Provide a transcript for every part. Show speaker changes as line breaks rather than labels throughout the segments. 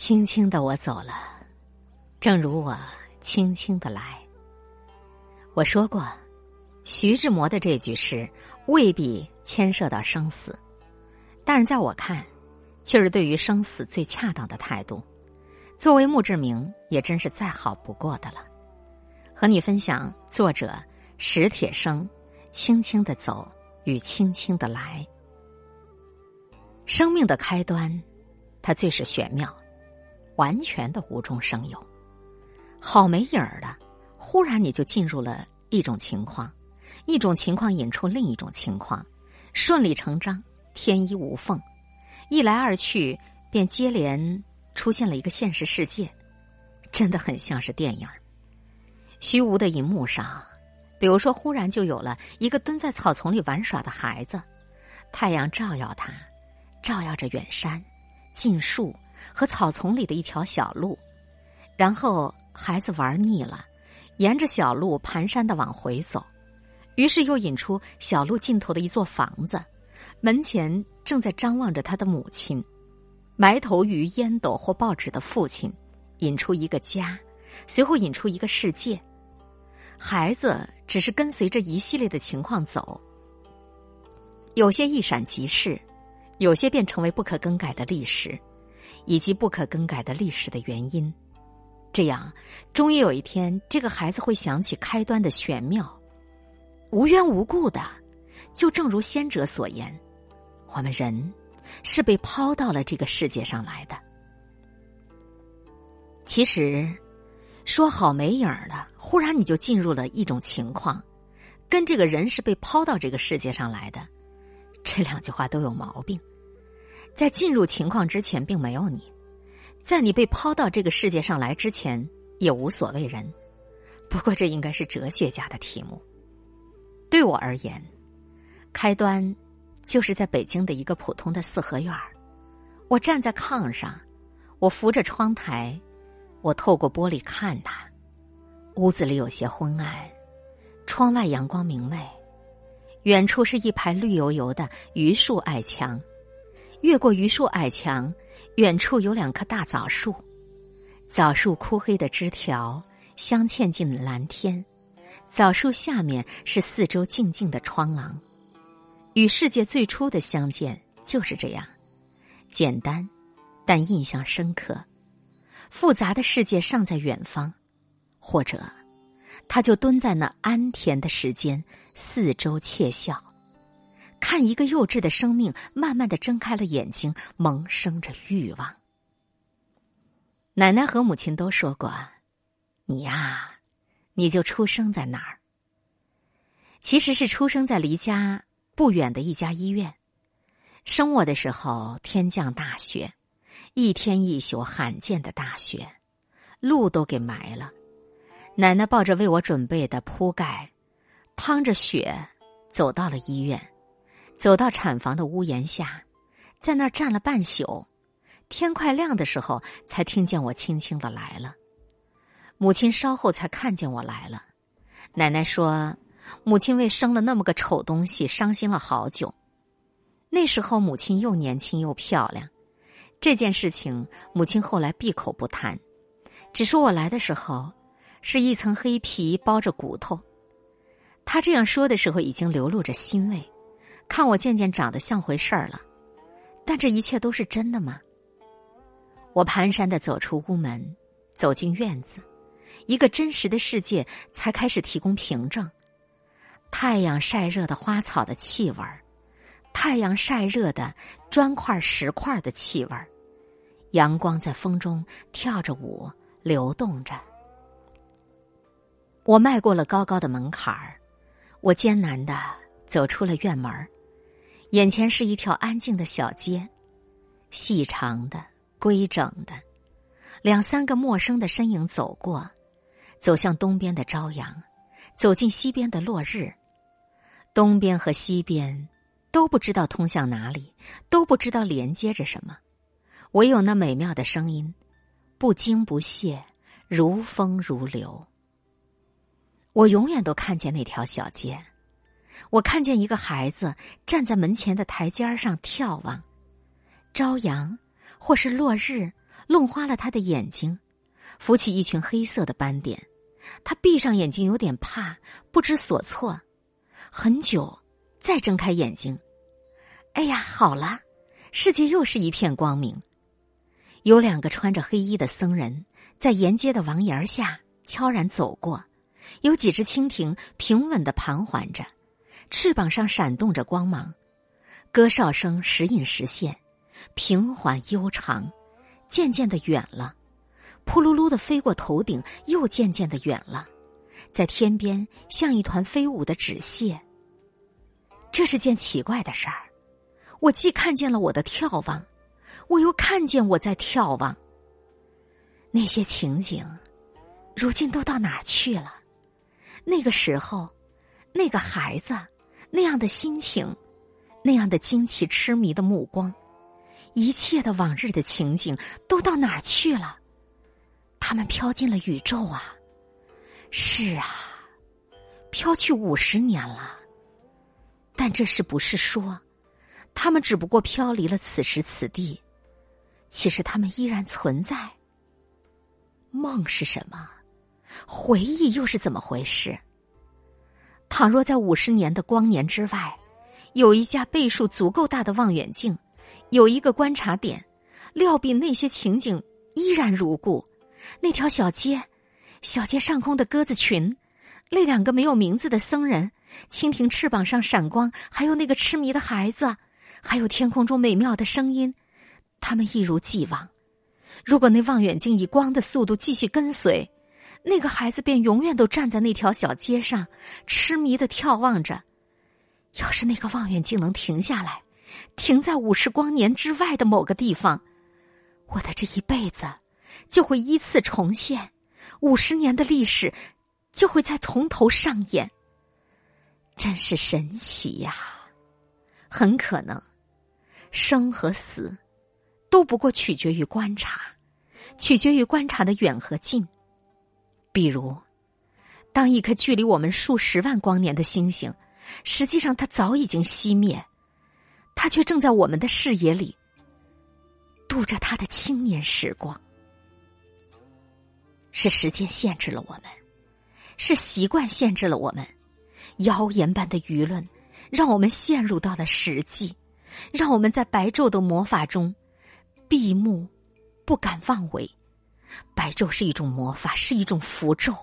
轻轻的我走了，正如我轻轻的来。我说过，徐志摩的这句诗未必牵涉到生死，但是在我看，却是对于生死最恰当的态度。作为墓志铭，也真是再好不过的了。和你分享作者史铁生轻轻的走与轻轻的来。生命的开端，它最是玄妙。完全的无中生有，好没影儿的，忽然你就进入了一种情况，一种情况引出另一种情况，顺理成章，天衣无缝，一来二去便接连出现了一个现实世界，真的很像是电影虚无的银幕上，比如说，忽然就有了一个蹲在草丛里玩耍的孩子，太阳照耀他，照耀着远山、近树。和草丛里的一条小路，然后孩子玩腻了，沿着小路蹒跚的往回走，于是又引出小路尽头的一座房子，门前正在张望着他的母亲，埋头于烟斗或报纸的父亲，引出一个家，随后引出一个世界。孩子只是跟随着一系列的情况走，有些一闪即逝，有些便成为不可更改的历史。以及不可更改的历史的原因，这样，终于有一天，这个孩子会想起开端的玄妙，无缘无故的，就正如先者所言，我们人是被抛到了这个世界上来的。其实，说好没影儿的，忽然你就进入了一种情况，跟这个人是被抛到这个世界上来的，这两句话都有毛病。在进入情况之前，并没有你；在你被抛到这个世界上来之前，也无所谓人。不过，这应该是哲学家的题目。对我而言，开端就是在北京的一个普通的四合院儿。我站在炕上，我扶着窗台，我透过玻璃看他。屋子里有些昏暗，窗外阳光明媚，远处是一排绿油油的榆树矮墙。越过榆树矮墙，远处有两棵大枣树，枣树枯黑的枝条镶嵌进蓝天，枣树下面是四周静静的窗廊，与世界最初的相见就是这样，简单，但印象深刻。复杂的世界尚在远方，或者，他就蹲在那安恬的时间，四周窃笑。看一个幼稚的生命，慢慢的睁开了眼睛，萌生着欲望。奶奶和母亲都说过：“你呀，你就出生在哪儿。”其实是出生在离家不远的一家医院。生我的时候，天降大雪，一天一宿罕见的大雪，路都给埋了。奶奶抱着为我准备的铺盖，趟着雪，走到了医院。走到产房的屋檐下，在那儿站了半宿，天快亮的时候，才听见我轻轻的来了。母亲稍后才看见我来了。奶奶说，母亲为生了那么个丑东西伤心了好久。那时候母亲又年轻又漂亮，这件事情母亲后来闭口不谈，只说我来的时候是一层黑皮包着骨头。她这样说的时候，已经流露着欣慰。看我渐渐长得像回事儿了，但这一切都是真的吗？我蹒跚的走出屋门，走进院子，一个真实的世界才开始提供凭证。太阳晒热的花草的气味儿，太阳晒热的砖块石块的气味儿，阳光在风中跳着舞，流动着。我迈过了高高的门槛儿，我艰难的走出了院门儿。眼前是一条安静的小街，细长的、规整的，两三个陌生的身影走过，走向东边的朝阳，走进西边的落日。东边和西边都不知道通向哪里，都不知道连接着什么，唯有那美妙的声音，不惊不谢，如风如流。我永远都看见那条小街。我看见一个孩子站在门前的台阶上眺望，朝阳，或是落日，弄花了他的眼睛，浮起一群黑色的斑点。他闭上眼睛，有点怕，不知所措。很久，再睁开眼睛，哎呀，好了，世界又是一片光明。有两个穿着黑衣的僧人在沿街的王檐下悄然走过，有几只蜻蜓平稳的盘桓着，翅膀上闪动着光芒，歌哨声时隐时现，平缓悠长，渐渐的远了。扑噜噜的飞过头顶，又渐渐的远了，在天边像一团飞舞的纸屑。这是件奇怪的事儿，我既看见了我的眺望，我又看见我在眺望。那些情景，如今都到哪儿去了？那个时候，那个孩子，那样的心情，那样的惊奇痴迷的目光，一切的往日的情景，都到哪儿去了？他们飘进了宇宙啊！是啊，飘去五十年了。但这是不是说，他们只不过飘离了此时此地？其实他们依然存在。梦是什么？回忆又是怎么回事？倘若在五十年的光年之外，有一架倍数足够大的望远镜，有一个观察点，料必那些情景依然如故。那条小街，小街上空的鸽子群，那两个没有名字的僧人，蜻蜓翅膀上闪光，还有那个痴迷的孩子，还有天空中美妙的声音，他们一如既往。如果那望远镜以光的速度继续跟随，那个孩子便永远都站在那条小街上，痴迷的眺望着。要是那个望远镜能停下来，停在五十光年之外的某个地方，我的这一辈子。就会依次重现，五十年的历史就会再从头上演。真是神奇呀！很可能，生和死都不过取决于观察，取决于观察的远和近。比如，当一颗距离我们数十万光年的星星，实际上它早已经熄灭，它却正在我们的视野里度着它的青年时光。是时间限制了我们，是习惯限制了我们。谣言般的舆论，让我们陷入到了实际，让我们在白昼的魔法中闭目，不敢妄为。白昼是一种魔法，是一种符咒，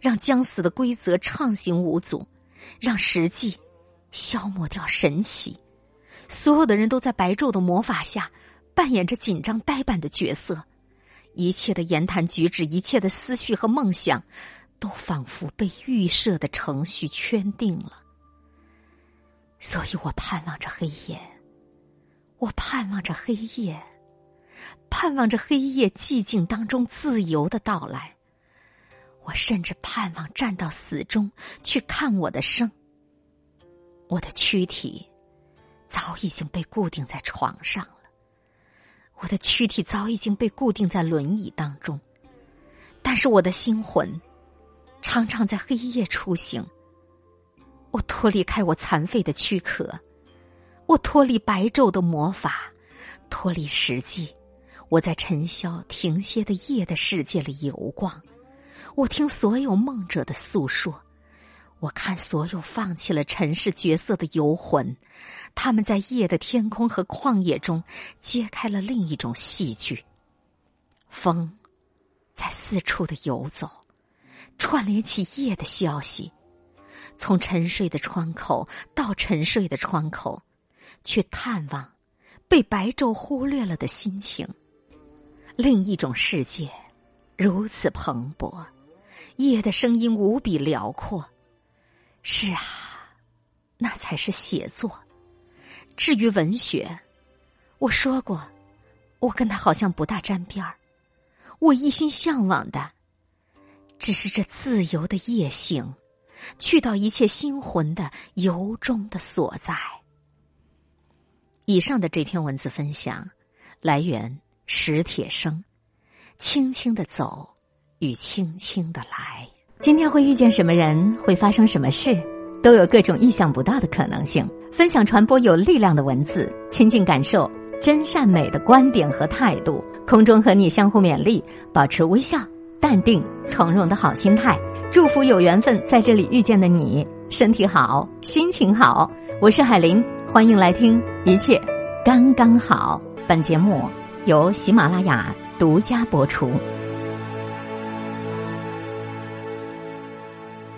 让将死的规则畅行无阻，让实际消磨掉神奇。所有的人都在白昼的魔法下扮演着紧张呆板的角色。一切的言谈举止，一切的思绪和梦想，都仿佛被预设的程序圈定了。所以我盼望着黑夜，我盼望着黑夜，盼望着黑夜寂静当中自由的到来。我甚至盼望站到死中去看我的生。我的躯体早已经被固定在床上了。我的躯体早已经被固定在轮椅当中，但是我的心魂常常在黑夜出行。我脱离开我残废的躯壳，我脱离白昼的魔法，脱离实际。我在尘嚣停歇的夜的世界里游逛，我听所有梦者的诉说。我看所有放弃了尘世角色的游魂，他们在夜的天空和旷野中揭开了另一种戏剧。风在四处的游走，串联起夜的消息，从沉睡的窗口到沉睡的窗口，去探望被白昼忽略了的心情。另一种世界如此蓬勃，夜的声音无比辽阔。是啊，那才是写作。至于文学，我说过，我跟他好像不大沾边儿。我一心向往的，只是这自由的夜行，去到一切心魂的由衷的所在。以上的这篇文字分享，来源史铁生。轻轻的走，与轻轻的来。今天会遇见什么人，会发生什么事，都有各种意想不到的可能性。分享传播有力量的文字，亲近感受真善美的观点和态度。空中和你相互勉励，保持微笑、淡定、从容的好心态。祝福有缘分在这里遇见的你，身体好，心情好。我是海林，欢迎来听一切刚刚好。本节目由喜马拉雅独家播出。